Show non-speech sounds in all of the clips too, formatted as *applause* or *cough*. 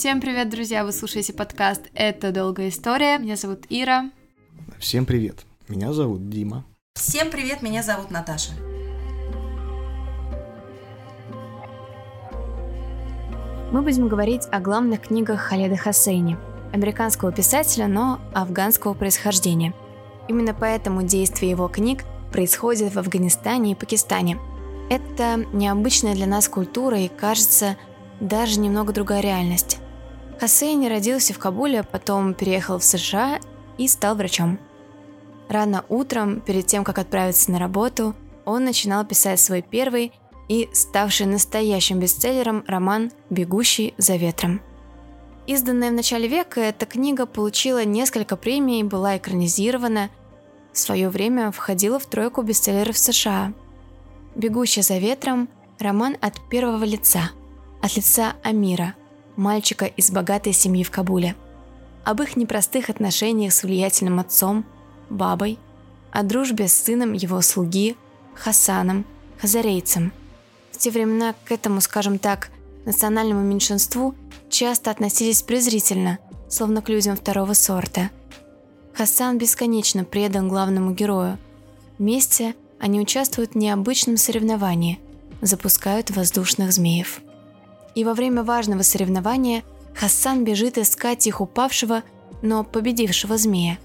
Всем привет, друзья! Вы слушаете подкаст «Это долгая история». Меня зовут Ира. Всем привет! Меня зовут Дима. Всем привет! Меня зовут Наташа. Мы будем говорить о главных книгах Халеда Хасейни, американского писателя, но афганского происхождения. Именно поэтому действие его книг происходит в Афганистане и Пакистане. Это необычная для нас культура и, кажется, даже немного другая реальность. Хасейни родился в Кабуле, потом переехал в США и стал врачом. Рано утром, перед тем, как отправиться на работу, он начинал писать свой первый и ставший настоящим бестселлером роман «Бегущий за ветром». Изданная в начале века, эта книга получила несколько премий, была экранизирована, в свое время входила в тройку бестселлеров США. «Бегущий за ветром» – роман от первого лица – от лица Амира, мальчика из богатой семьи в Кабуле. Об их непростых отношениях с влиятельным отцом, бабой, о дружбе с сыном его слуги, Хасаном, хазарейцем. В те времена к этому, скажем так, национальному меньшинству часто относились презрительно, словно к людям второго сорта. Хасан бесконечно предан главному герою. Вместе они участвуют в необычном соревновании, запускают воздушных змеев и во время важного соревнования Хасан бежит искать их упавшего, но победившего змея.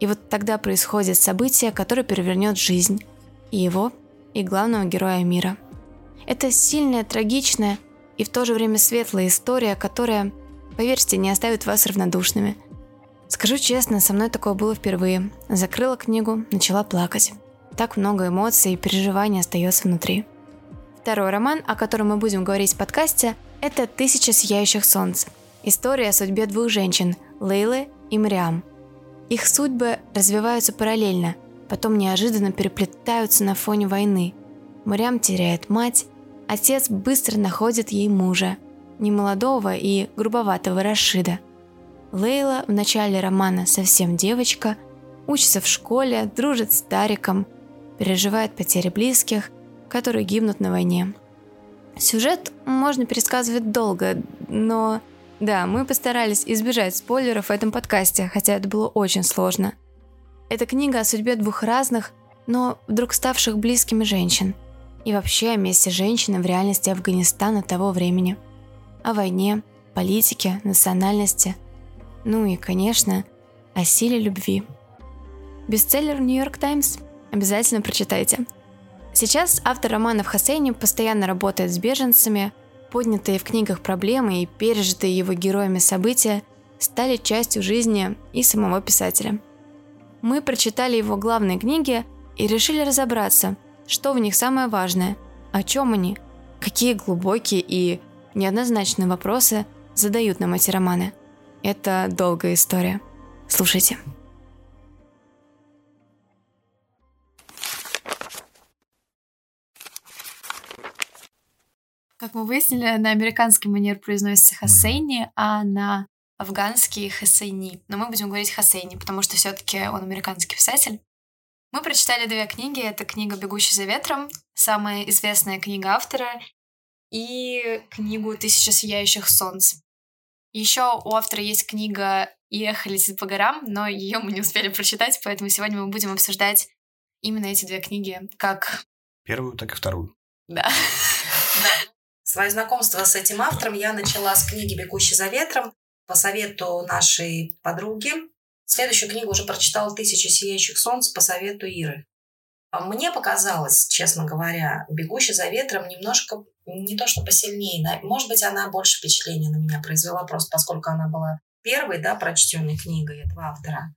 И вот тогда происходит событие, которое перевернет жизнь и его, и главного героя мира. Это сильная, трагичная и в то же время светлая история, которая, поверьте, не оставит вас равнодушными. Скажу честно, со мной такое было впервые. Закрыла книгу, начала плакать. Так много эмоций и переживаний остается внутри. Второй роман, о котором мы будем говорить в подкасте, это «Тысяча сияющих солнц». История о судьбе двух женщин – Лейлы и Мариам. Их судьбы развиваются параллельно, потом неожиданно переплетаются на фоне войны. Мариам теряет мать, отец быстро находит ей мужа, немолодого и грубоватого Рашида. Лейла в начале романа совсем девочка, учится в школе, дружит с Тариком, переживает потери близких – которые гибнут на войне. Сюжет можно пересказывать долго, но да, мы постарались избежать спойлеров в этом подкасте, хотя это было очень сложно. Это книга о судьбе двух разных, но вдруг ставших близкими женщин. И вообще о месте женщины в реальности Афганистана того времени. О войне, политике, национальности. Ну и, конечно, о силе любви. Бестселлер «Нью-Йорк Таймс». Обязательно прочитайте. Сейчас автор романов Хасейни постоянно работает с беженцами, поднятые в книгах проблемы и пережитые его героями события стали частью жизни и самого писателя. Мы прочитали его главные книги и решили разобраться, что в них самое важное, о чем они, какие глубокие и неоднозначные вопросы задают нам эти романы. Это долгая история. Слушайте. Как мы выяснили, на американский манер произносится Хасейни, а на афганский Хасейни. Но мы будем говорить Хасейни, потому что все-таки он американский писатель. Мы прочитали две книги. Это книга «Бегущий за ветром», самая известная книга автора, и книгу «Тысяча сияющих солнц». Еще у автора есть книга «Ехали по горам», но ее мы не успели прочитать, поэтому сегодня мы будем обсуждать именно эти две книги как... Первую, так и вторую. Да. *laughs* Свое знакомство с этим автором я начала с книги «Бегущий за ветром» по совету нашей подруги. Следующую книгу уже прочитала «Тысячи сияющих солнц» по совету Иры. А мне показалось, честно говоря, «Бегущий за ветром» немножко не то что посильнее. Может быть, она больше впечатления на меня произвела, просто поскольку она была первой, да, прочтенной книгой этого автора.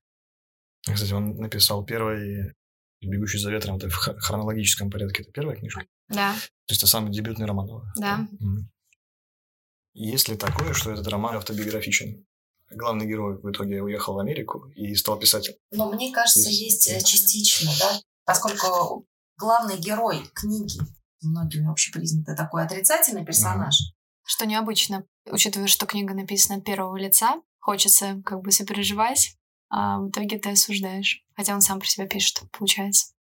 Кстати, он написал первый «Бегущий за ветром», это в хронологическом порядке, это первая книжка? Да. То есть это самый дебютный роман? Да. Есть ли такое, что этот роман автобиографичен? Главный герой в итоге уехал в Америку и стал писателем. Но мне кажется, есть, есть частично, да, поскольку главный герой книги многими общепризнанный такой отрицательный персонаж. Mm. Что необычно, учитывая, что книга написана от первого лица, хочется как бы сопереживать, а в итоге ты осуждаешь. Хотя он сам про себя пишет, получается.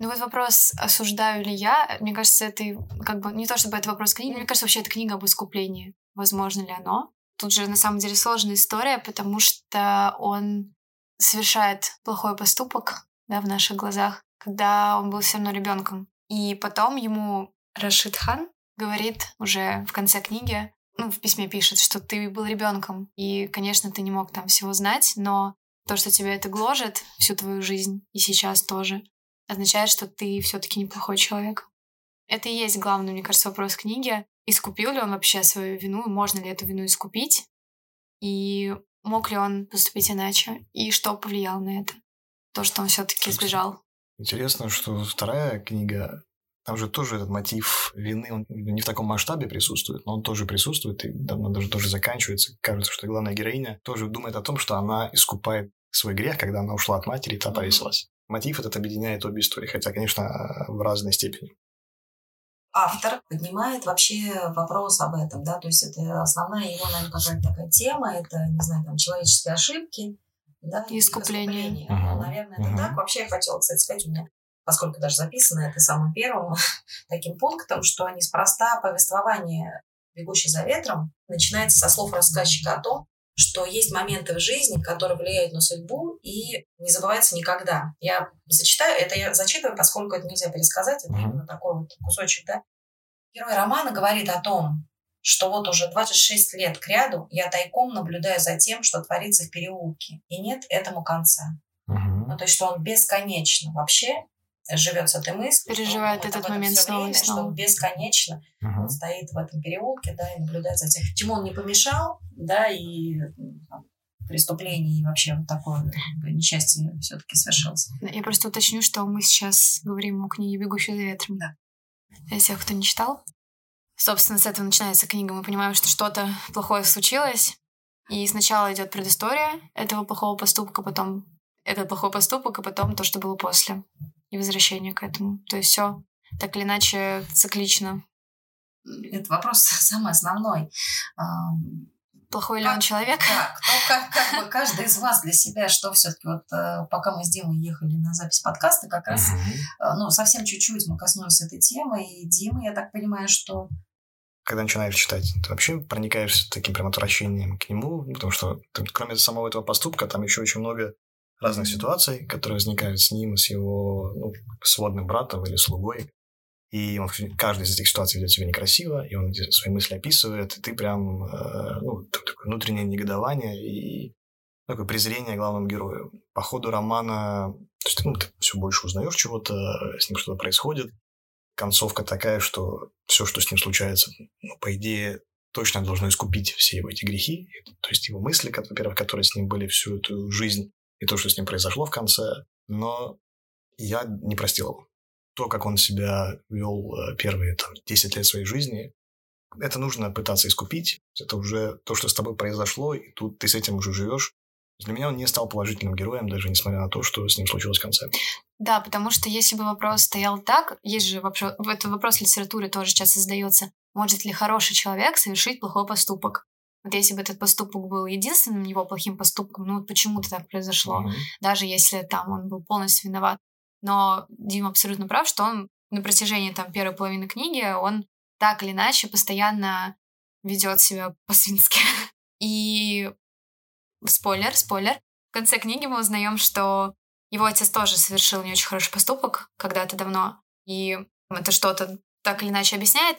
Ну вот вопрос, осуждаю ли я, мне кажется, это как бы не то чтобы это вопрос книги, мне кажется, вообще это книга об искуплении. Возможно ли оно? Тут же на самом деле сложная история, потому что он совершает плохой поступок да, в наших глазах, когда он был все равно ребенком. И потом ему Рашид Хан говорит уже в конце книги, ну, в письме пишет, что ты был ребенком, и, конечно, ты не мог там всего знать, но то, что тебя это гложет всю твою жизнь, и сейчас тоже, означает, что ты все-таки неплохой человек. Это и есть главный, мне кажется, вопрос книги. Искупил ли он вообще свою вину, можно ли эту вину искупить, и мог ли он поступить иначе, и что повлияло на это, то, что он все-таки сбежал. Интересно, что вторая книга там же тоже этот мотив вины, он не в таком масштабе присутствует, но он тоже присутствует, и давно даже тоже заканчивается. Кажется, что главная героиня тоже думает о том, что она искупает свой грех, когда она ушла от матери и та повесилась. Мотив этот объединяет обе истории, хотя, конечно, в разной степени. Автор поднимает вообще вопрос об этом, да, то есть это основная его, наверное, какая-то такая тема, это, не знаю, там, человеческие ошибки, да, искупление. искупление. Uh-huh. Наверное, это uh-huh. так. Вообще, я хотела, кстати, сказать, у меня поскольку даже записано это самым первым *laughs* таким пунктом, что неспроста повествование «Бегущий за ветром» начинается со слов рассказчика о том, что есть моменты в жизни, которые влияют на судьбу и не забываются никогда. Я зачитаю, это я зачитываю, поскольку это нельзя пересказать, это именно такой вот кусочек, да. Герой романа говорит о том, что вот уже 26 лет к ряду я тайком наблюдаю за тем, что творится в переулке, и нет этому конца. Ну, то есть, что он бесконечно вообще живет с этой мыслью. Переживает этот момент снова время, и снова. Что он бесконечно uh-huh. он стоит в этом переулке, да, и наблюдает за тем, чему он не помешал, да, и там, преступление и вообще вот такое несчастье все-таки совершилось. Я просто уточню, что мы сейчас говорим о книге «Бегущий за ветром». Да. Для тех, кто не читал. Собственно, с этого начинается книга. Мы понимаем, что что-то плохое случилось. И сначала идет предыстория этого плохого поступка, потом этот плохой поступок, и потом то, что было после и возвращение к этому. То есть все так или иначе циклично. Это вопрос *laughs* самый основной. Плохой ли он человек? Да, кто, как, как бы каждый из вас для себя, что все-таки вот э, пока мы с Димой ехали на запись подкаста, как раз, uh-huh. ну, совсем чуть-чуть мы коснулись этой темы, и Дима, я так понимаю, что когда начинаешь читать, ты вообще проникаешься таким прям отвращением к нему, потому что ты, кроме самого этого поступка, там еще очень много разных ситуаций, которые возникают с ним, с его ну, сводным братом или слугой. И он каждый из этих ситуаций ведет себя некрасиво, и он свои мысли описывает, и ты прям, э, ну, такое внутреннее негодование и такое презрение главному герою. По ходу романа то есть, ну, ты все больше узнаешь чего-то, с ним что-то происходит. Концовка такая, что все, что с ним случается, ну, по идее, точно должно искупить все его эти грехи. То есть его мысли, во-первых, которые с ним были всю эту жизнь, и то, что с ним произошло в конце, но я не простил его. То, как он себя вел э, первые там, 10 лет своей жизни, это нужно пытаться искупить. Это уже то, что с тобой произошло, и тут ты с этим уже живешь. Для меня он не стал положительным героем, даже несмотря на то, что с ним случилось в конце. Да, потому что если бы вопрос стоял так, есть же вопрос, это вопрос в литературе тоже часто задается, может ли хороший человек совершить плохой поступок? Вот если бы этот поступок был единственным его плохим поступком, ну почему-то так произошло, mm-hmm. даже если там он был полностью виноват. Но Дима абсолютно прав, что он на протяжении там первой половины книги, он так или иначе постоянно ведет себя по-свински. *laughs* И спойлер, спойлер. В конце книги мы узнаем, что его отец тоже совершил не очень хороший поступок когда-то давно. И это что-то так или иначе объясняет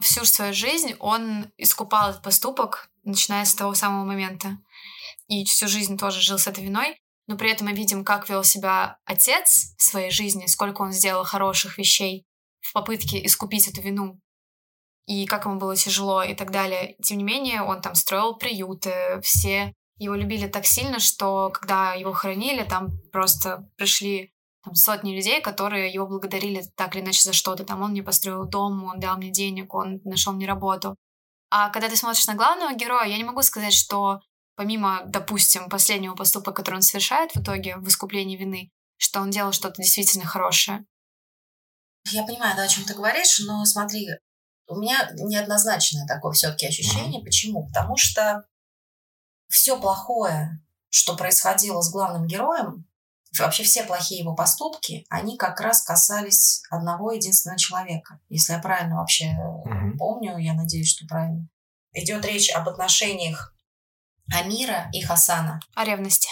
всю свою жизнь он искупал этот поступок, начиная с того самого момента. И всю жизнь тоже жил с этой виной. Но при этом мы видим, как вел себя отец в своей жизни, сколько он сделал хороших вещей в попытке искупить эту вину. И как ему было тяжело и так далее. Тем не менее, он там строил приюты, все его любили так сильно, что когда его хоронили, там просто пришли там, сотни людей, которые его благодарили так или иначе за что-то. Там он мне построил дом, он дал мне денег, он нашел мне работу. А когда ты смотришь на главного героя, я не могу сказать, что помимо, допустим, последнего поступка, который он совершает в итоге в искуплении вины, что он делал что-то действительно хорошее. Я понимаю, да, о чем ты говоришь, но смотри, у меня неоднозначное такое все-таки ощущение. Почему? Потому что все плохое, что происходило с главным героем, вообще все плохие его поступки, они как раз касались одного единственного человека. Если я правильно вообще mm помню, я надеюсь, что правильно. Идет речь об отношениях Амира и Хасана. О ревности.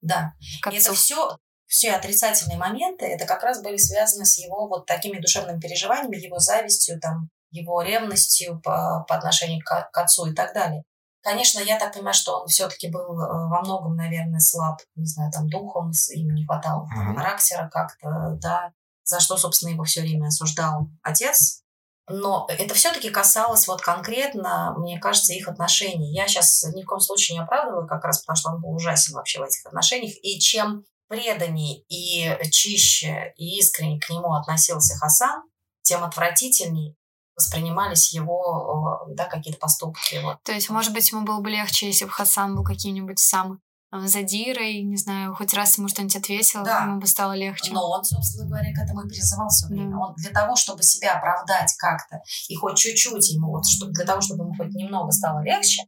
Да. И это все, все отрицательные моменты, это как раз были связаны с его вот такими душевными переживаниями, его завистью, там, его ревностью по, по отношению к, к отцу и так далее. Конечно, я так понимаю, что он все-таки был э, во многом, наверное, слаб, не знаю, там духом, ему не хватало mm-hmm. характера как-то, да, за что, собственно, его все время осуждал отец. Но это все-таки касалось вот конкретно, мне кажется, их отношений. Я сейчас ни в коем случае не оправдываю, как раз потому что он был ужасен вообще в этих отношениях. И чем преданней и чище и искренне к нему относился Хасан, тем отвратительней воспринимались его да, какие-то поступки. Вот. То есть, может быть, ему было бы легче, если бы Хасан был каким-нибудь самым задирой, не знаю, хоть раз ему что-нибудь ответил, да. ему бы стало легче. Но он, собственно говоря, к этому и призывал все время. Да. Он для того, чтобы себя оправдать как-то, и хоть чуть-чуть ему, вот, чтобы, для того, чтобы ему хоть немного стало легче,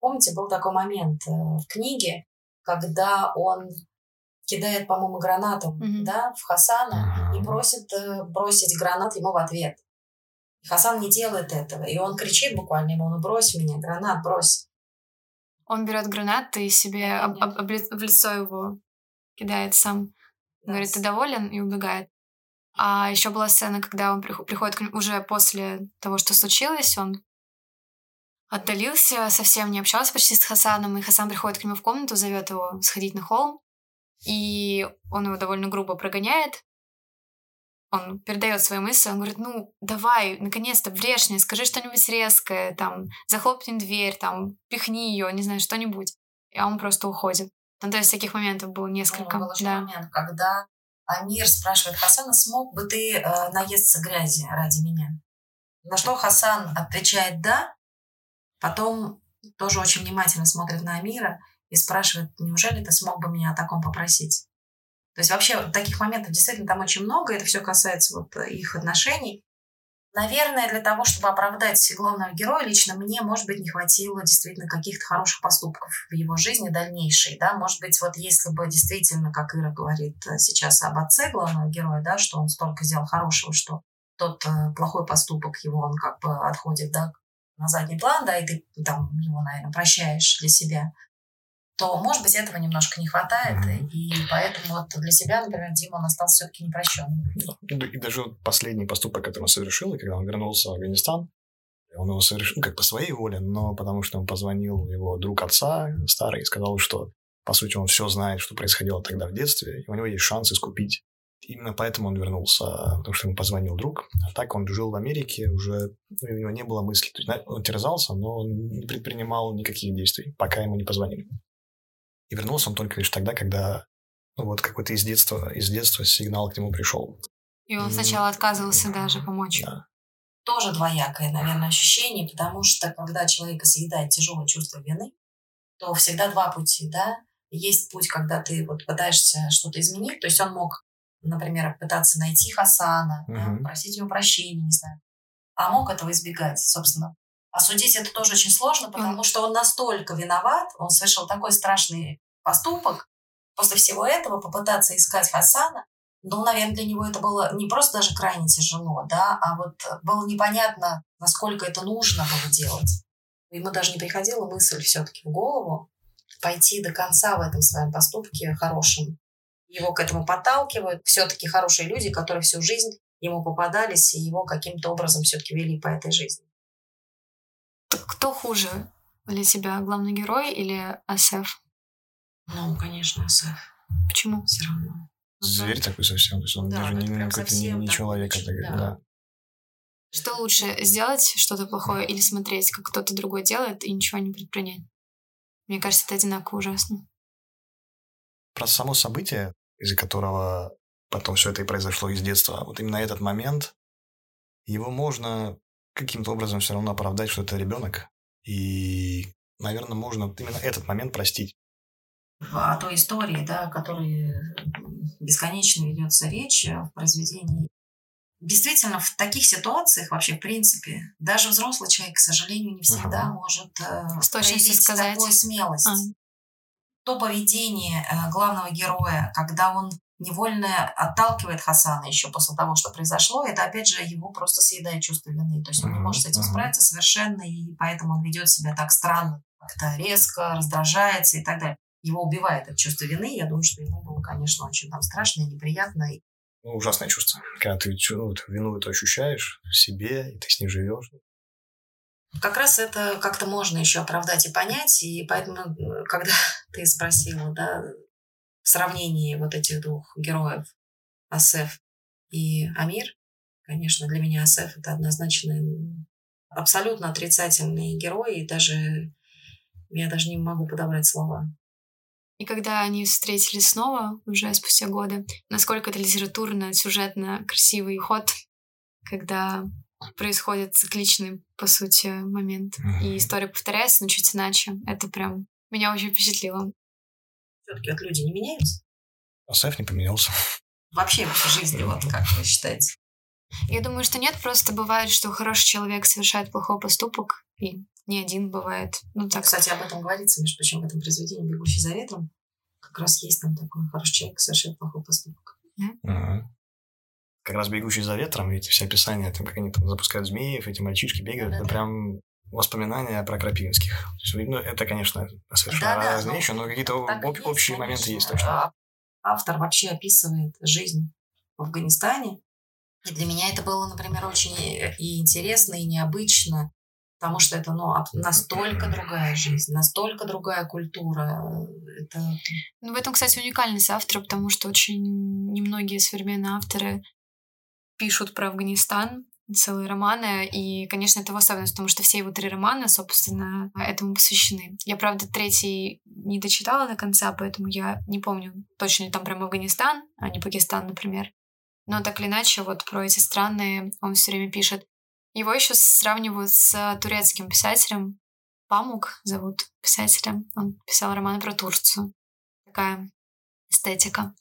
помните, был такой момент э, в книге, когда он кидает, по-моему, гранату mm-hmm. да, в Хасана и просит э, бросить гранат ему в ответ. Хасан не делает этого. И он кричит буквально ему, ну брось меня, гранат, брось. Он берет гранат и себе об, об, об, в лицо его кидает сам. Говорит, ты доволен? И убегает. А еще была сцена, когда он приходит к нему уже после того, что случилось, он отдалился, совсем не общался почти с Хасаном, и Хасан приходит к нему в комнату, зовет его сходить на холм, и он его довольно грубо прогоняет, он передает свои мысли, он говорит, ну, давай, наконец-то, врежь мне, скажи что-нибудь резкое, там, захлопни дверь, там, пихни ее, не знаю, что-нибудь. И он просто уходит. Ну, то есть таких моментов было несколько. Ну, был да. момент, когда Амир спрашивает Хасана, смог бы ты э, наесться грязи ради меня? На что Хасан отвечает «да», потом тоже очень внимательно смотрит на Амира и спрашивает, неужели ты смог бы меня о таком попросить? То есть вообще таких моментов действительно там очень много, это все касается вот их отношений. Наверное, для того, чтобы оправдать главного героя, лично мне, может быть, не хватило действительно каких-то хороших поступков в его жизни дальнейшей, да, может быть, вот если бы действительно, как Ира говорит сейчас об отце главного героя, да, что он столько сделал хорошего, что тот э, плохой поступок его, он как бы отходит, да, на задний план, да, и ты там его, наверное, прощаешь для себя, то, может быть, этого немножко не хватает, mm-hmm. и поэтому вот для себя, например, Дима, он остался все-таки непрощенным. И даже последний поступок, который он совершил, когда он вернулся в Афганистан, он его совершил ну, как по своей воле, но потому что он позвонил его друг отца старый и сказал, что, по сути, он все знает, что происходило тогда в детстве, и у него есть шанс искупить. Именно поэтому он вернулся, потому что ему позвонил друг. А так он жил в Америке, уже ну, у него не было мысли. То есть, он терзался, но он не предпринимал никаких действий, пока ему не позвонили. И вернулся он только лишь тогда, когда ну, вот какой-то из детства, из детства сигнал к нему пришел. И он сначала отказывался даже помочь. Да. Тоже двоякое, наверное, ощущение, потому что когда человека съедает тяжелое чувство вины, то всегда два пути, да. Есть путь, когда ты вот пытаешься что-то изменить, то есть он мог, например, пытаться найти Хасана, угу. да, просить его прощения, не знаю, а мог этого избегать, собственно. Осудить это тоже очень сложно, потому что он настолько виноват, он совершил такой страшный поступок. После всего этого попытаться искать Хасана, ну, наверное, для него это было не просто даже крайне тяжело, да, а вот было непонятно, насколько это нужно было делать. Ему даже не приходила мысль все-таки в голову пойти до конца в этом своем поступке хорошим. Его к этому подталкивают все-таки хорошие люди, которые всю жизнь ему попадались и его каким-то образом все-таки вели по этой жизни. Кто хуже для тебя, главный герой или Асеф? Ну, конечно, Асеф. Почему? Все равно. Зверь такой совсем, то есть он да, даже не, какой-то не, не человек. Это, да. да. Что лучше, сделать что-то плохое или смотреть, как кто-то другой делает и ничего не предпринять? Мне кажется, это одинаково ужасно. Про само событие, из-за которого потом все это и произошло из детства, вот именно этот момент, его можно каким-то образом все равно оправдать, что это ребенок. И, наверное, можно именно этот момент простить. О той истории, да, о которой бесконечно ведется речь в произведении. Действительно, в таких ситуациях вообще, в принципе, даже взрослый человек, к сожалению, не всегда uh-huh. может э, проявить сказать. такую смелость. Uh-huh. То поведение э, главного героя, когда он невольно отталкивает Хасана еще после того, что произошло, это опять же его просто съедает чувство вины. То есть он не может с этим справиться совершенно, и поэтому он ведет себя так странно как-то резко раздражается и так далее. Его убивает это чувство вины. Я думаю, что ему было, конечно, очень там страшно и неприятно. Ну, ужасное чувство. Когда ты ну, вину эту ощущаешь в себе, и ты с ней живешь. Как раз это как-то можно еще оправдать и понять. И поэтому, э, когда *laughs* ты спросила, да, сравнении вот этих двух героев, Асеф и Амир, конечно, для меня Асеф это однозначно абсолютно отрицательный герой, и даже я даже не могу подобрать слова. И когда они встретились снова, уже спустя годы, насколько это литературно, сюжетно красивый ход, когда происходит цикличный, по сути, момент. Mm-hmm. И история повторяется, но чуть иначе. Это прям меня очень впечатлило. Все-таки вот люди не меняются? Асеф не поменялся. Вообще в жизни, вот как вы считаете? Я думаю, что нет, просто бывает, что хороший человек совершает плохой поступок, и не один бывает. Ну, так. Кстати, об этом говорится, между прочим, в этом произведении «Бегущий за ветром». Как раз есть там такой хороший человек совершает плохой поступок. Да? Ага как раз бегущий за ветром, эти все описания, там, как они там запускают змеев, эти мальчишки бегают, это прям воспоминания про Крапивинских. Ну, это, конечно, совершенно да, разные вещи, но какие-то об, общие моменты есть точно. А, автор вообще описывает жизнь в Афганистане. И для меня это было, например, очень и интересно, и необычно, потому что это ну, настолько другая жизнь, настолько другая культура. Это... Ну, в этом, кстати, уникальность автора, потому что очень немногие современные авторы пишут про Афганистан, целые романы, и, конечно, это его особенность, потому что все его три романа, собственно, этому посвящены. Я, правда, третий не дочитала до конца, поэтому я не помню точно ли там прям Афганистан, а не Пакистан, например. Но так или иначе, вот про эти страны он все время пишет. Его еще сравнивают с турецким писателем. Памук зовут писателя. Он писал романы про Турцию. Такая эстетика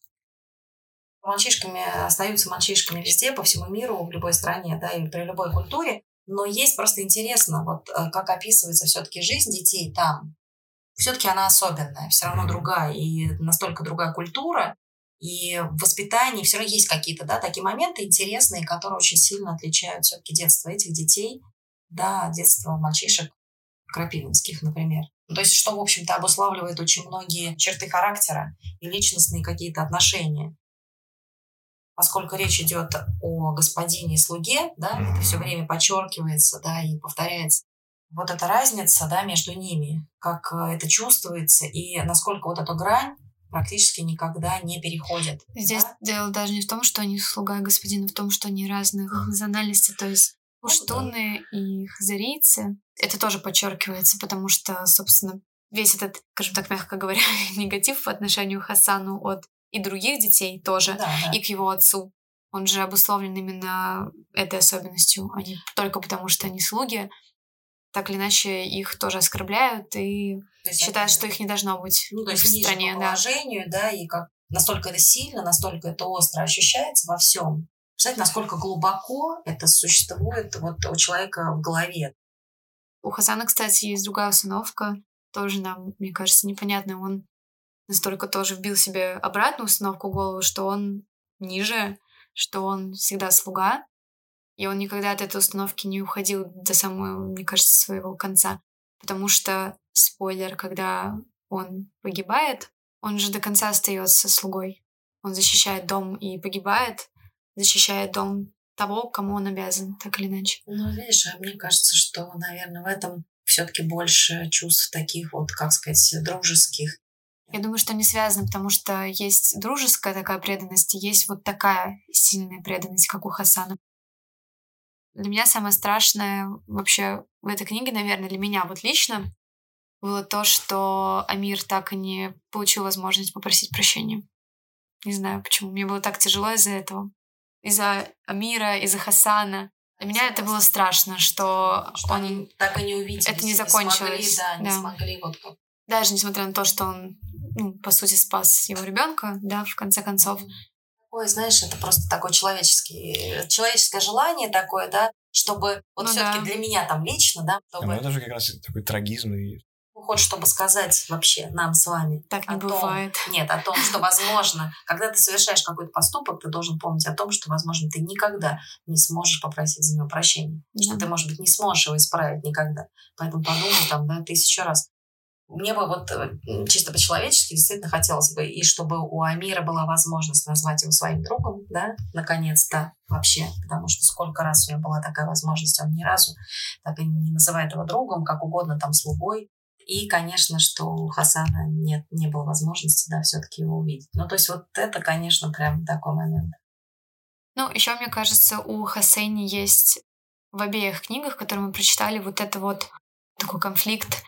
мальчишками остаются мальчишками везде, по всему миру, в любой стране, да, и при любой культуре. Но есть просто интересно, вот э, как описывается все-таки жизнь детей там. Все-таки она особенная, все равно другая, и настолько другая культура, и в воспитании все равно есть какие-то, да, такие моменты интересные, которые очень сильно отличают все-таки детство этих детей, да, детство мальчишек крапивинских, например. То есть, что, в общем-то, обуславливает очень многие черты характера и личностные какие-то отношения поскольку речь идет о господине и слуге, да, это все время подчеркивается, да, и повторяется. Вот эта разница, да, между ними, как э, это чувствуется и насколько вот эту грань практически никогда не переходит. Здесь да? дело даже не в том, что они слуга господина, в том, что они разных mm. национальностей, то есть пуштуны ну, да. и хазарийцы. Это тоже подчеркивается, потому что, собственно, весь этот, скажем так, мягко говоря, *laughs* негатив по отношению к Хасану от и других детей тоже, да, да. и к его отцу. Он же обусловлен именно этой особенностью, а не только потому, что они слуги. Так или иначе, их тоже оскорбляют и считают, что их не должно быть ну, то есть в стране. По положению, да. да, и как настолько это сильно, настолько это остро ощущается во всем. Представляете, насколько глубоко это существует вот у человека в голове. У Хасана, кстати, есть другая установка, тоже нам, мне кажется, непонятная. Он настолько тоже вбил себе обратную установку в голову, что он ниже, что он всегда слуга, и он никогда от этой установки не уходил до самого, мне кажется, своего конца. Потому что, спойлер, когда он погибает, он же до конца остается слугой. Он защищает дом и погибает, защищает дом того, кому он обязан, так или иначе. Ну, видишь, а мне кажется, что, наверное, в этом все-таки больше чувств таких вот, как сказать, дружеских я думаю, что не связано, потому что есть дружеская такая преданность, и есть вот такая сильная преданность, как у Хасана. Для меня самое страшное вообще в этой книге, наверное, для меня вот лично, было то, что Амир так и не получил возможность попросить прощения. Не знаю почему. Мне было так тяжело из-за этого. Из-за Амира, из-за Хасана. Для меня это было страшно, что, что он... так и не увидели. Это не закончилось. Не смогли, да, не да. смогли вот как даже несмотря на то, что он, ну, по сути, спас его ребенка, да, в конце концов. Ой, знаешь, это просто такое человеческое, человеческое желание такое, да, чтобы вот ну, все-таки да. для меня там лично, да, чтобы... Да, это же как раз такой трагизм и хочешь, чтобы сказать вообще нам с вами. Так не о бывает. Том, нет, о том, что возможно, *laughs* когда ты совершаешь какой-то поступок, ты должен помнить о том, что, возможно, ты никогда не сможешь попросить за него прощения. Да. Что ты, может быть, не сможешь его исправить никогда. Поэтому подумай там, да, тысячу раз. Мне бы вот э, чисто по-человечески действительно хотелось бы, и чтобы у Амира была возможность назвать его своим другом, да, наконец-то вообще, потому что сколько раз у него была такая возможность, он ни разу так и не называет его другом, как угодно там слугой. И, конечно, что у Хасана нет, не было возможности, да, все-таки его увидеть. Ну, то есть вот это, конечно, прям такой момент. Ну, еще, мне кажется, у Хасейни есть в обеих книгах, которые мы прочитали, вот это вот такой конфликт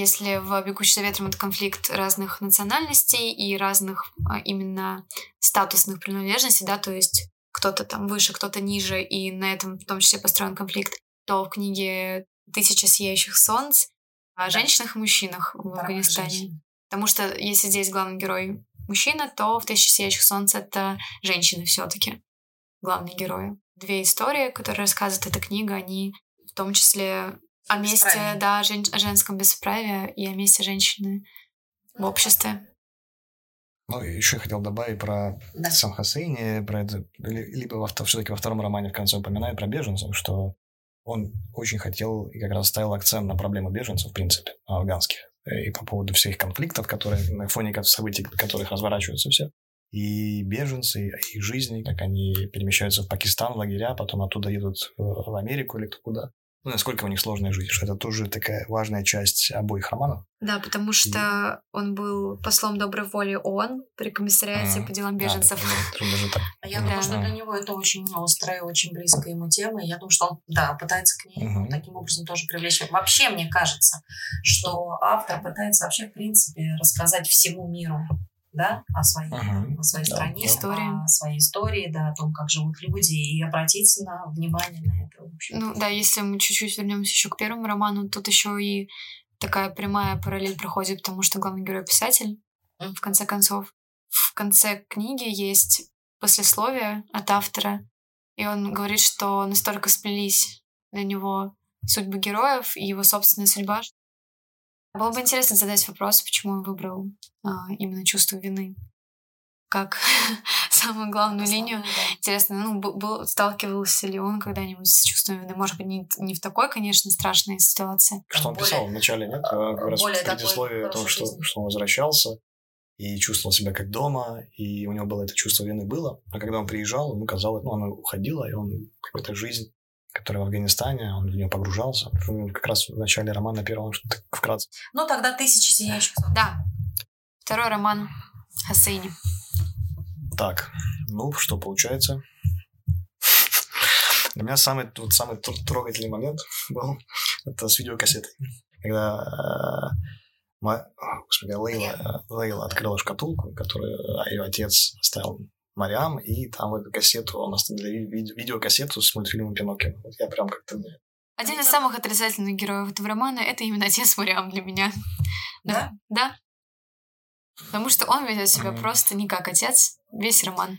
если в «Бегущий за ветром» это конфликт разных национальностей и разных а, именно статусных принадлежностей, да, то есть кто-то там выше, кто-то ниже, и на этом в том числе построен конфликт, то в книге «Тысяча сияющих солнц» о да. женщинах и мужчинах в Правильно Афганистане. Женщин. Потому что если здесь главный герой мужчина, то в «Тысяча сияющих солнц» это женщины все таки главные герои. Две истории, которые рассказывает эта книга, они в том числе о месте, да, жен, о женском бесправии и о месте женщины в обществе. Ну, еще я хотел добавить про да. сам Хасейни, про это, либо во, все-таки во втором романе в конце упоминает про беженцев, что он очень хотел и как раз ставил акцент на проблему беженцев, в принципе, афганских, и по поводу всех конфликтов, которые на фоне событий, которых разворачиваются все. И беженцы, их жизни, как они перемещаются в Пакистан, в лагеря, потом оттуда едут в Америку или кто куда ну, насколько у них сложная жизнь, что это тоже такая важная часть обоих романов. Да, потому что и... он был послом доброй воли ООН при комиссариате а, по делам беженцев. Да, даже так. А я думаю, что для него это очень острая, очень близкая ему тема. Я думаю, что он, да, пытается к ней угу. таким образом тоже привлечь. Вообще, мне кажется, что автор пытается вообще, в принципе, рассказать всему миру да, о своей, uh-huh. о своей да, стране, истории. о своей истории, да, о том, как живут люди, и обратить на внимание на это. Ну да, если мы чуть-чуть вернемся еще к первому роману, тут еще и такая прямая параллель проходит, потому что главный герой писатель, uh-huh. в конце концов. В конце книги есть послесловие от автора, и он говорит, что настолько сплелись для него судьбы героев и его собственная судьба, было бы интересно задать вопрос, почему он выбрал а, именно чувство вины как *laughs* самую главную Основную, линию. Да. Интересно, ну, был, сталкивался ли он когда-нибудь с чувством вины? Может быть, не, не в такой, конечно, страшной ситуации. Что он более, писал вначале, нет? А, как раз в предисловии о том, что, что он возвращался и чувствовал себя как дома, и у него было это чувство вины было. А когда он приезжал, ему казалось, ну, оно уходило, и он какую-то жизнь который в Афганистане, он в нее погружался. Как раз в начале романа первого, что вкратце. Ну, тогда «Тысячи сияющих Да. Второй роман Хасейни. Так, ну, что получается? Для меня самый, вот, самый трогательный момент был *laughs* это с видеокассетой. Когда э, моя, господи, Лейла, Лейла открыла шкатулку, которую ее отец оставил Мариам, и там эту кассету, он остановил видео, видеокассету с мультфильмом Пиноккио. Вот я прям как-то... Один из самых отрицательных героев этого романа — это именно отец Мариам для меня. *laughs* Да? Да. Потому что он ведет себя просто не как отец весь роман.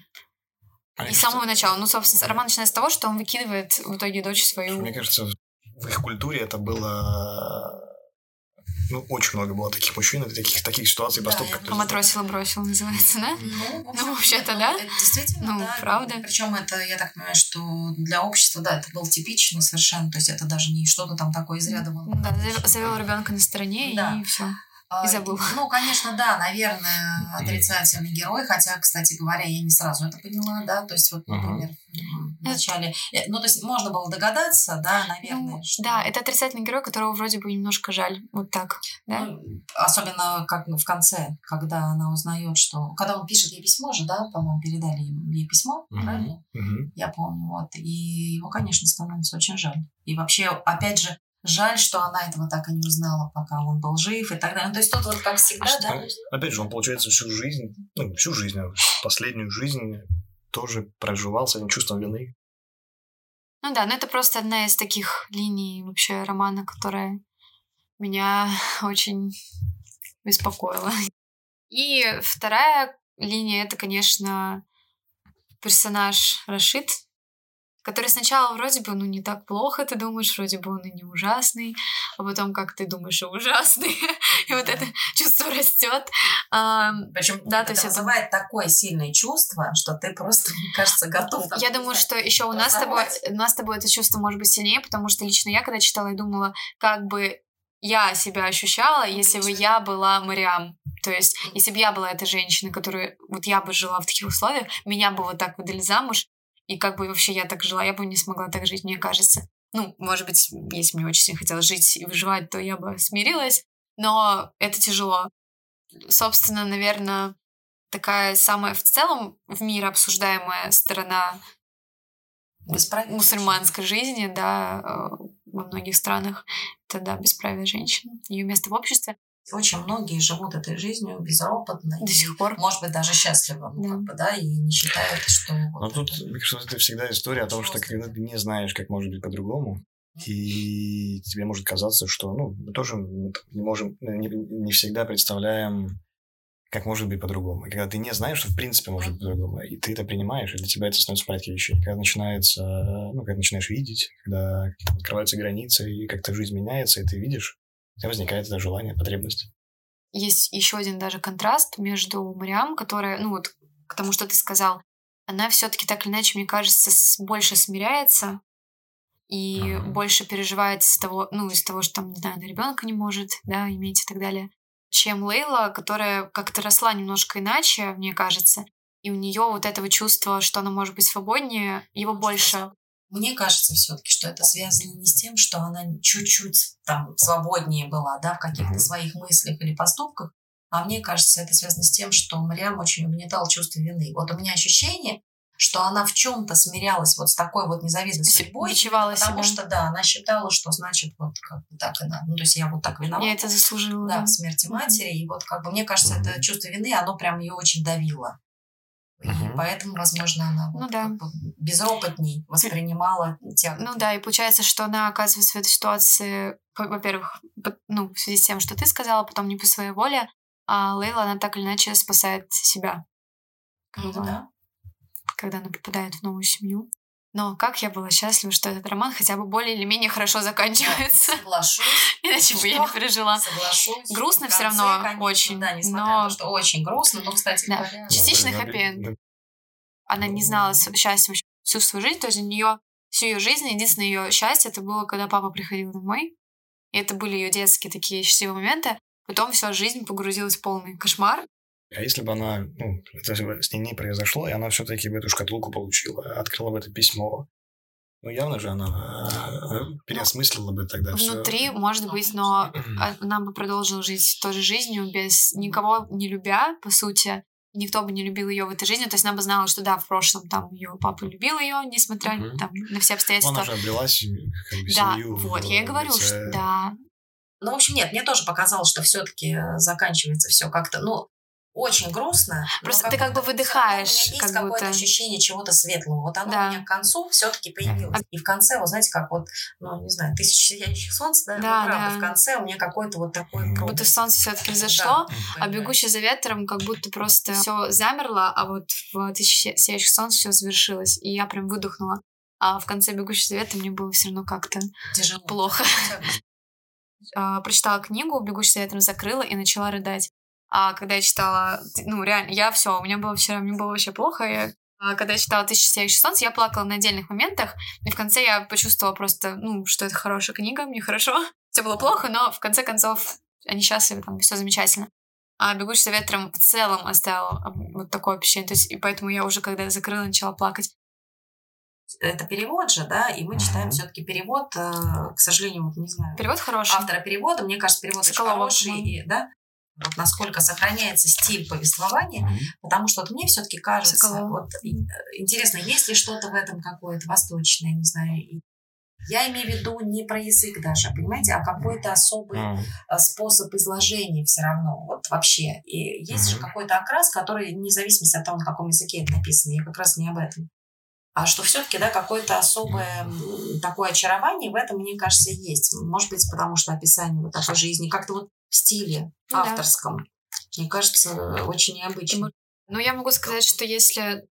А и с самого начала. Ну, собственно, роман начинается с того, что он выкидывает в итоге дочь свою. Мне кажется, в их культуре это было ну, очень много было таких мужчин, таких, таких ситуаций, поступков. Да, Поматросила, бросила, называется, да? Ну, ну вообще-то, да? Это действительно, ну, да. правда. Причем это, я так понимаю, что для общества, да, это было типично совершенно, то есть это даже не что-то там такое из ряда было. Да, завел ребенка на стороне да. и все. И забыл. Ну, конечно, да, наверное, отрицательный герой, хотя, кстати говоря, я не сразу это поняла, да, то есть вот, например, в начале, э, ну, то есть можно было догадаться, да, наверное. Ну, что... Да, это отрицательный герой, которого вроде бы немножко жаль, вот так, да? Ну, особенно как в конце, когда она узнает, что, когда он пишет ей письмо же, да, по-моему, передали ей письмо, mm-hmm. правильно? Mm-hmm. Я помню, вот, и его, конечно, становится очень жаль. И вообще, опять же, Жаль, что она этого так и не узнала, пока он был жив и так далее. Ну, то есть тут вот как всегда, а да? Опять же, он, получается, всю жизнь, ну, всю жизнь, а последнюю жизнь тоже проживал с этим чувством вины. Ну да, но это просто одна из таких линий вообще романа, которая меня *laughs* очень беспокоила. И вторая линия — это, конечно, персонаж Рашид, который сначала вроде бы, ну, не так плохо, ты думаешь, вроде бы он и не ужасный, а потом, как ты думаешь, и ужасный, *laughs* и вот это чувство растет. Причем да, это вызывает такое сильное чувство, что ты просто, мне кажется, готов. Я думаю, что еще у нас с тобой, у нас с тобой это чувство может быть сильнее, потому что лично я, когда читала, я думала, как бы я себя ощущала, ну, если бы я была Мариам. То есть, если бы я была этой женщиной, которая... Вот я бы жила в таких условиях, меня бы вот так выдали замуж, и как бы вообще я так жила, я бы не смогла так жить, мне кажется. Ну, может быть, если мне очень сильно хотелось жить и выживать, то я бы смирилась, но это тяжело. Собственно, наверное, такая самая в целом в мире обсуждаемая сторона мусульманской жизни, да, э, во многих странах, это, да, бесправие женщины, ее место в обществе. Очень многие живут этой жизнью безропотно. До сих пор. Может быть, даже счастливо, ну, да. как бы, да, и не считают, что... Но вот тут, мне кажется, это всегда история о том, что когда ты не знаешь, как может быть по-другому, и тебе может казаться, что, ну, мы тоже не можем, не, не всегда представляем как может быть по-другому. Когда ты не знаешь, что в принципе может быть по-другому, и ты это принимаешь, и для тебя это становится порядке вещей. Когда начинается, ну, когда начинаешь видеть, когда открываются границы, и как-то жизнь меняется, и ты видишь, возникает это желание, потребность. Есть еще один даже контраст между Мариам, которая, ну вот, к тому, что ты сказал, она все-таки так или иначе, мне кажется, больше смиряется и uh-huh. больше переживает из того, ну, из того, что там, не знаю, она ребенка не может, да, иметь и так далее чем Лейла, которая как-то росла немножко иначе, мне кажется. И у нее вот этого чувства, что она может быть свободнее, его больше. Мне кажется все-таки, что это связано не с тем, что она чуть-чуть там свободнее была, да, в каких-то своих мыслях или поступках, а мне кажется, это связано с тем, что Мариам очень угнетал чувство вины. Вот у меня ощущение, что она в чем-то смирялась вот с такой вот незавидной судьбой, потому себя. что, да, она считала, что значит вот как бы так и надо. Ну, то есть я вот так виновата. Я это заслужила. Да, в смерти матери. И вот как бы, мне кажется, это чувство вины, оно прям ее очень давило. Угу. поэтому, возможно, она вот ну, да. как бы безропотней воспринимала тяготы. Ну да, и получается, что она оказывается в этой ситуации, во-первых, ну, в связи с тем, что ты сказала, потом не по своей воле, а Лейла, она так или иначе спасает себя. Ну, да когда она попадает в новую семью. Но как я была счастлива, что этот роман хотя бы более или менее хорошо заканчивается. Соглашусь. *laughs* Иначе бы я не пережила. Соглашусь. Грустно все равно конечно, очень. Да, несмотря но... на то, что очень грустно, но, кстати да. говоря... Частично хэппи Она не знала счастья всю свою жизнь, то есть у нее всю ее жизнь, единственное ее счастье, это было, когда папа приходил домой. И это были ее детские такие счастливые моменты. Потом вся жизнь погрузилась в полный кошмар. А если бы она, ну, это с ней не произошло, и она все-таки бы эту шкатулку получила, открыла бы это письмо, ну, явно же она э, переосмыслила бы тогда все. Внутри, может быть, но она бы продолжила жить той же жизнью, без никого не любя, по сути. Никто бы не любил ее в этой жизни. То есть она бы знала, что да, в прошлом там ее папа любил ее, несмотря uh там, на все обстоятельства. Она же обрела как бы, да, семью. Вот, я и говорю, лице... что да. Ну, в общем, нет, мне тоже показалось, что все-таки заканчивается все как-то, ну, очень грустно. Просто ты как бы выдыхаешь. У меня есть какое-то ощущение чего-то светлого. Вот оно да. у меня к концу все-таки появилось. И в конце, вот знаете, как вот, ну, не знаю, тысяча сияющих солнц, да, да, правда, да. в конце у меня какой-то вот такой Как будто солнце все-таки взошло, да, а бегущий за ветром как будто просто все замерло, а вот в тысяча сияющих солнц все завершилось. И я прям выдохнула. А в конце бегущий за ветром мне было все равно как-то Тяжело. плохо. А, прочитала книгу, бегущий за ветром закрыла и начала рыдать. А когда я читала, ну, реально, я все, у меня было вчера, мне было вообще плохо. Я, а когда я читала «Тысяча сияющих солнц», я плакала на отдельных моментах, и в конце я почувствовала просто, ну, что это хорошая книга, мне хорошо. *laughs* Все было плохо, но в конце концов они счастливы, там, все замечательно. А «Бегущий за ветром» в целом оставил вот такое впечатление. То есть, и поэтому я уже, когда закрыла, начала плакать это перевод же, да, и мы читаем mm-hmm. все-таки перевод, э, к сожалению, вот не знаю. Перевод хороший. Автора перевода, мне кажется, перевод Соколова, очень хороший, и, да, вот насколько сохраняется стиль повествования, mm-hmm. потому что вот мне все-таки кажется, Соколова. вот э, интересно, есть ли что-то в этом какое-то восточное, не знаю, я имею в виду не про язык даже, понимаете, а какой-то особый mm-hmm. способ изложения все равно, вот вообще. И есть mm-hmm. же какой-то окрас, который, вне зависимости от того, на каком языке это написано, я как раз не об этом. А что все-таки, да, какое-то особое такое очарование в этом, мне кажется, есть. Может быть, потому что описание вот такой жизни, как-то вот в стиле ну, авторском. Да. Мне кажется, очень необычно. Ну, я могу сказать, что если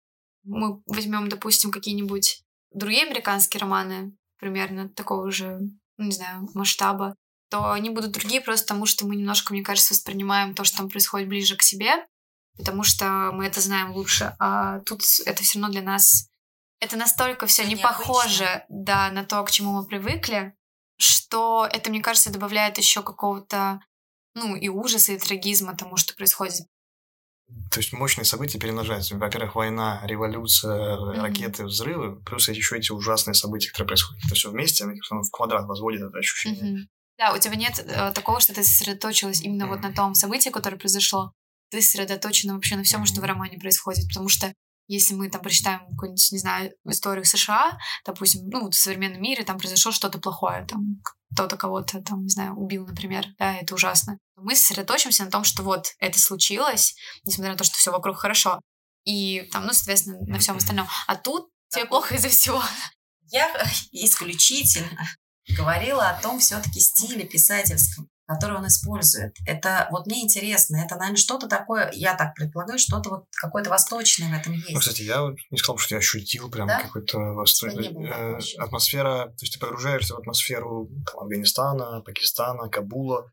мы возьмем, допустим, какие-нибудь другие американские романы, примерно такого же, ну, не знаю, масштаба, то они будут другие просто потому, что мы немножко, мне кажется, воспринимаем то, что там происходит ближе к себе, потому что мы это знаем лучше. А тут это все равно для нас... Это настолько все не похоже да, на то, к чему мы привыкли, что это, мне кажется, добавляет еще какого-то, ну, и ужаса, и трагизма тому, что происходит. То есть мощные события перемножаются. Во-первых, война, революция, mm-hmm. ракеты, взрывы, плюс еще эти ужасные события, которые происходят. Это все вместе, в квадрат возводит это ощущение. Mm-hmm. Да, у тебя нет э, такого, что ты сосредоточилась именно mm-hmm. вот на том событии, которое произошло. Ты сосредоточена вообще на всем, mm-hmm. что в романе происходит. Потому что если мы там прочитаем какую-нибудь, не знаю, историю США, допустим, ну, в современном мире там произошло что-то плохое, там кто-то кого-то там, не знаю, убил, например, да, это ужасно. Мы сосредоточимся на том, что вот это случилось, несмотря на то, что все вокруг хорошо. И там, ну, соответственно, на всем остальном. А тут тебе плохо из-за всего. Я *laughs* исключительно говорила о том все-таки стиле писательском который он использует. Это вот мне интересно, это, наверное, что-то такое, я так предполагаю, что-то вот какое-то восточное в этом есть. Ну, кстати, я не сказал, что я ощутил прям да? какой-то восточный... Э, атмосфера, то есть ты погружаешься в атмосферу там, Афганистана, Пакистана, Кабула,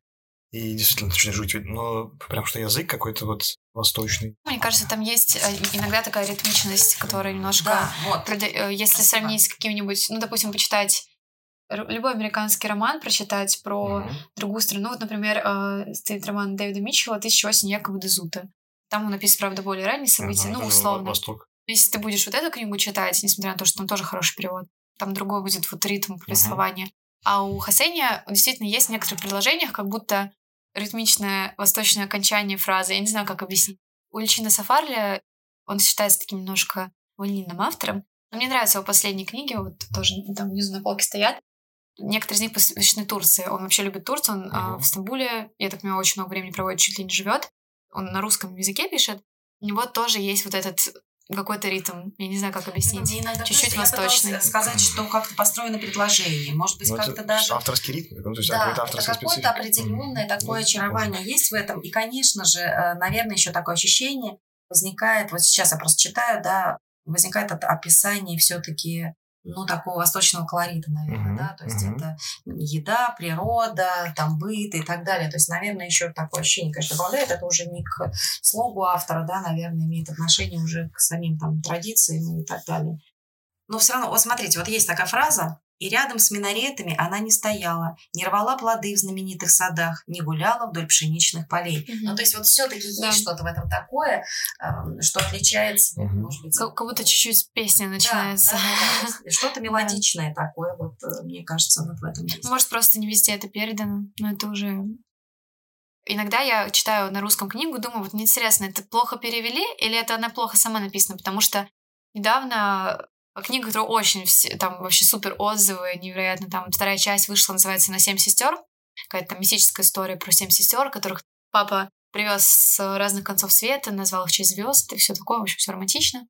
и действительно начинаешь жить, но прям что язык какой-то вот восточный. Мне кажется, там есть э, иногда такая ритмичность, которая немножко... Да, вот. Э, если Спасибо. сравнить с каким-нибудь, ну, допустим, почитать любой американский роман прочитать про mm-hmm. другую страну. Вот, например, э, стоит роман Дэвида Митчелла «Тысяча осень якобы Дезута». Там он написан, правда, более ранние события, mm-hmm. ну, условно. Восток. Если ты будешь вот эту книгу читать, несмотря на то, что там тоже хороший перевод, там другой будет вот ритм повествования. Mm-hmm. А у Хасеня действительно есть некоторые предложениях, как будто ритмичное восточное окончание фразы. Я не знаю, как объяснить. У Ильчина Сафарля он считается таким немножко ванильным автором. Но мне нравятся его последние книги, вот тоже там внизу на полке стоят. Некоторые из них посвящены Турции. Он вообще любит Турцию, он uh-huh. в Стамбуле, я так понимаю, очень много времени проводит, чуть ли не живет. Он на русском языке пишет. У него тоже есть вот этот какой-то ритм, я не знаю, как объяснить, чуть-чуть восточный. сказать, что как-то построено предложение, может быть, ну, как-то даже... Авторский ритм, ну, то есть да, это какое-то определенное mm-hmm. такое очарование mm-hmm. есть в этом, и, конечно же, э, наверное, еще такое ощущение возникает, вот сейчас я просто читаю, да, возникает это описание все-таки ну, такого восточного колорита, наверное, uh-huh, да, то есть uh-huh. это еда, природа, там быт и так далее. То есть, наверное, еще такое ощущение, конечно, добавляет, это уже не к слогу автора, да, наверное, имеет отношение уже к самим там традициям и так далее. Но все равно, вот смотрите, вот есть такая фраза, и рядом с минаретами она не стояла, не рвала плоды в знаменитых садах, не гуляла вдоль пшеничных полей. Угу. Ну, то есть вот все-таки да. есть что-то в этом такое, э, что отличается, угу. может быть... Как, как будто чуть-чуть песня начинается. Да, да, да, *laughs* что-то мелодичное да. такое, вот, э, мне кажется, вот в этом есть. Может, просто не везде это передано, но это уже... Иногда я читаю на русском книгу, думаю, вот мне интересно, это плохо перевели или это она плохо сама написана, потому что недавно книга, которая очень, там вообще супер отзывы, невероятно, там вторая часть вышла, называется «На семь сестер», какая-то там мистическая история про семь сестер, которых папа привез с разных концов света, назвал их честь звезд и все такое, в общем, все романтично.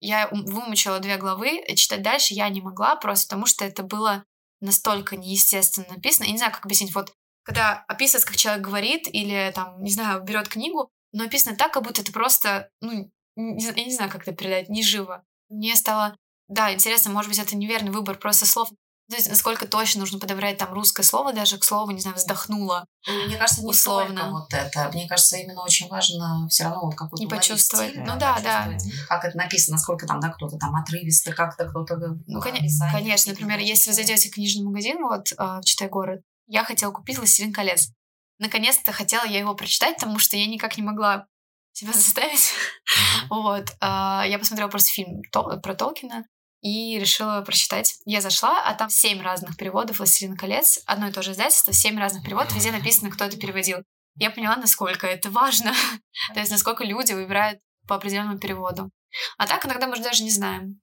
Я вымучила две главы, читать дальше я не могла, просто потому что это было настолько неестественно написано. Я не знаю, как объяснить. Вот когда описывается, как человек говорит, или там, не знаю, берет книгу, но описано так, как будто это просто, ну, не, я не знаю, как это передать, не живо. Мне стало да, интересно, может быть, это неверный выбор просто слов. То есть, насколько точно нужно подобрать там русское слово, даже к слову, не знаю, вздохнула. Мне кажется, не условно. вот это. Мне кажется, именно очень важно все равно вот какой-то Не почувствовать. Ну да, да. Как это написано, насколько там, да, кто-то там отрывисто, как-то кто-то... Ну, конечно, конечно. Например, если вы зайдете в книжный магазин, вот, а, в Читай город, я хотела купить «Властелин колец». Наконец-то хотела я его прочитать, потому что я никак не могла себя заставить. *laughs* вот. А, я посмотрела просто фильм про Толкина и решила прочитать. Я зашла, а там семь разных переводов «Властелин колец», одно и то же издательство, семь разных переводов, везде написано, кто это переводил. Я поняла, насколько это важно, *laughs* то есть насколько люди выбирают по определенному переводу. А так иногда мы даже не знаем,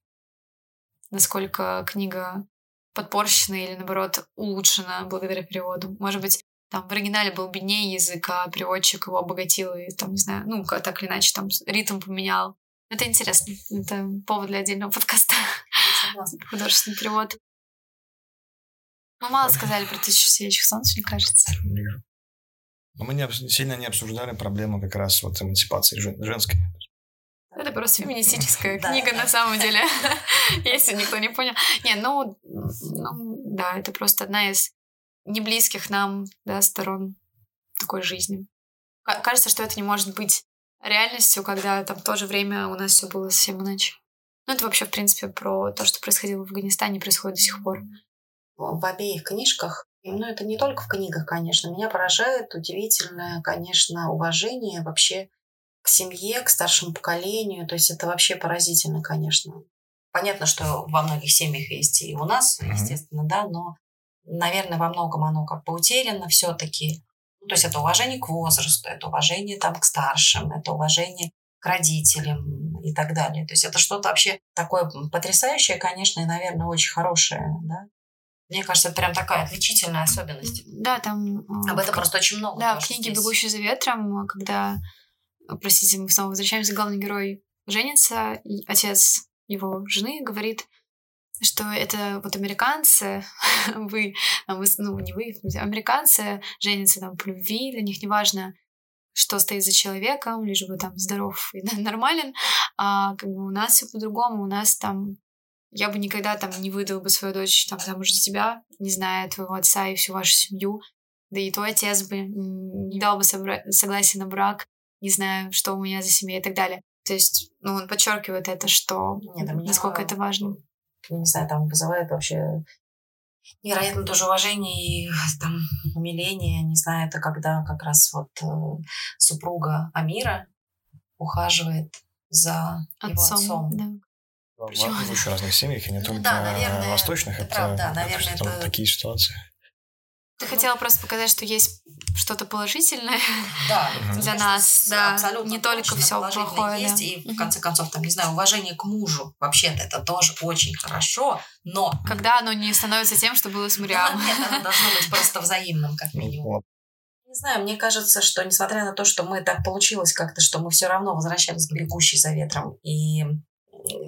насколько книга подпорщена или, наоборот, улучшена благодаря переводу. Может быть, там в оригинале был беднее язык, а переводчик его обогатил и, там, не знаю, ну, так или иначе, там ритм поменял. Это интересно. Это повод для отдельного подкаста. Художественный перевод. Мы мало сказали про тысячу сияющих солнц, мне кажется. Но мы не, сильно не обсуждали проблему как раз вот эмансипации женской. Это просто феминистическая *laughs* книга на самом деле, *laughs* если никто не понял. Не, ну, ну, да, это просто одна из неблизких нам да, сторон такой жизни. Кажется, что это не может быть реальностью, когда там в то же время у нас все было совсем иначе. Ну, это вообще, в принципе, про то, что происходило в Афганистане, происходит до сих пор. В обеих книжках Ну, это не только в книгах, конечно. Меня поражает удивительное, конечно, уважение вообще к семье, к старшему поколению. То есть это вообще поразительно, конечно. Понятно, что во многих семьях есть и у нас, mm-hmm. естественно, да, но, наверное, во многом оно как бы утеряно все-таки. Ну, то есть это уважение к возрасту, это уважение там к старшим, это уважение к родителям и так далее. То есть это что-то вообще такое потрясающее, конечно, и, наверное, очень хорошее, да. Мне кажется, это прям такая отличительная особенность. Да, там... Об этом просто очень много. Да, в книге здесь. «Бегущий за ветром», когда, простите, мы снова возвращаемся, главный герой женится, и отец его жены говорит, что это вот американцы, *laughs* вы, ну не вы, американцы женятся там по любви, для них не важно, что стоит за человеком, лишь бы там здоров и *laughs* нормален, а как бы у нас все по-другому, у нас там я бы никогда там не выдала бы свою дочь там замуж за тебя, не зная твоего отца и всю вашу семью. Да и твой отец бы не дал бы согласие на брак, не знаю, что у меня за семья и так далее. То есть, ну, он подчеркивает это, что Нет, насколько это важно. Не знаю, там вызывает вообще невероятно тоже уважение и *laughs* там умиление. Не знаю, это когда как раз вот э, супруга Амира ухаживает за отцом, его отцом. Да. Причем... В, в очень разных семьях, и не ну только да, наверное, восточных, это, правда, это, наверное, это, это такие ситуации. Ты хотела просто показать, что есть что-то положительное да, *laughs* для нас, да, абсолютно не только все плохое. Есть, да. и в конце концов, там, не знаю, уважение к мужу, вообще-то это тоже очень хорошо, но... Когда оно не становится тем, что было с Мариамом. Нет, оно *laughs* должно быть просто взаимным, как минимум. Не знаю, мне кажется, что несмотря на то, что мы так получилось как-то, что мы все равно возвращались к бегущей за ветром и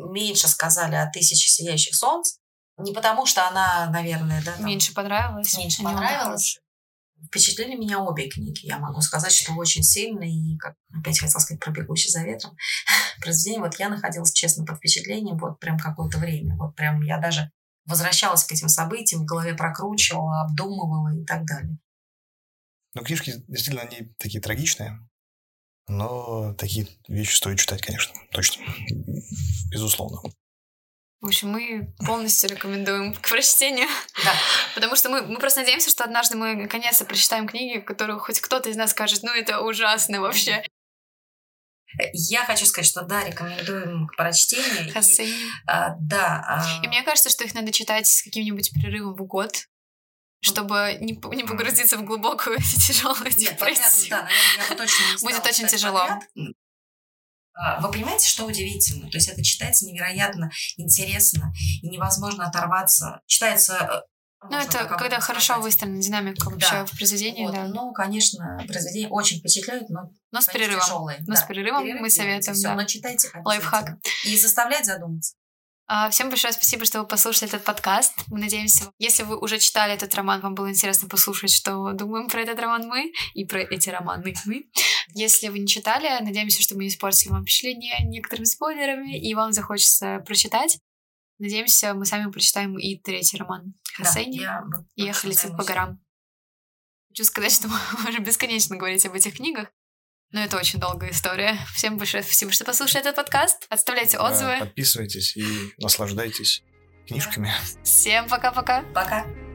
меньше сказали о тысяче сияющих солнц. Не потому, что она, наверное, да, там, меньше понравилась. Меньше понравилась. Впечатлили меня обе книги. Я могу сказать, что очень сильно. И, как опять хотела сказать про «Бегущий за ветром», *laughs* произведение, вот я находилась, честно, под впечатлением вот прям какое-то время. Вот прям я даже возвращалась к этим событиям, в голове прокручивала, обдумывала и так далее. Ну, книжки действительно, они такие трагичные, но такие вещи стоит читать, конечно, точно, безусловно. В общем, мы полностью рекомендуем к прочтению. Да. Потому что мы, мы просто надеемся, что однажды мы наконец-то прочитаем книги, которые хоть кто-то из нас скажет, ну это ужасно вообще. Я хочу сказать, что да, рекомендуем к прочтению. И, а, да. А... И мне кажется, что их надо читать с каким-нибудь перерывом в год, чтобы не, не погрузиться в глубокую *laughs* тяжелую депрессию. да, наверное, точно не Будет очень тяжело. А, вы понимаете, что удивительно? То есть это читается невероятно интересно и невозможно оторваться. Читается э, ну, это когда хорошо выстроена динамика вообще да. в произведении, вот. да. Ну, конечно, произведение очень впечатляет, но, но с перерывом. Тяжелое. Но да. с перерывом Перерыв мы советуем, все, да. Но читайте Лайфхак. И заставляет задуматься. А, всем большое спасибо, что вы послушали этот подкаст. Мы надеемся, если вы уже читали этот роман, вам было интересно послушать, что думаем про этот роман мы и про эти романы мы. Если вы не читали, надеемся, что мы не испортили вам впечатление некоторыми спойлерами, и вам захочется прочитать. Надеемся, мы сами прочитаем и третий роман Хасейни да, «Ехали по горам». Хочу сказать, что *laughs* мы можем бесконечно говорить об этих книгах, но это очень долгая история. Всем большое спасибо, что послушали этот подкаст. Оставляйте отзывы. подписывайтесь и наслаждайтесь книжками. Всем пока-пока. Пока. -пока. пока.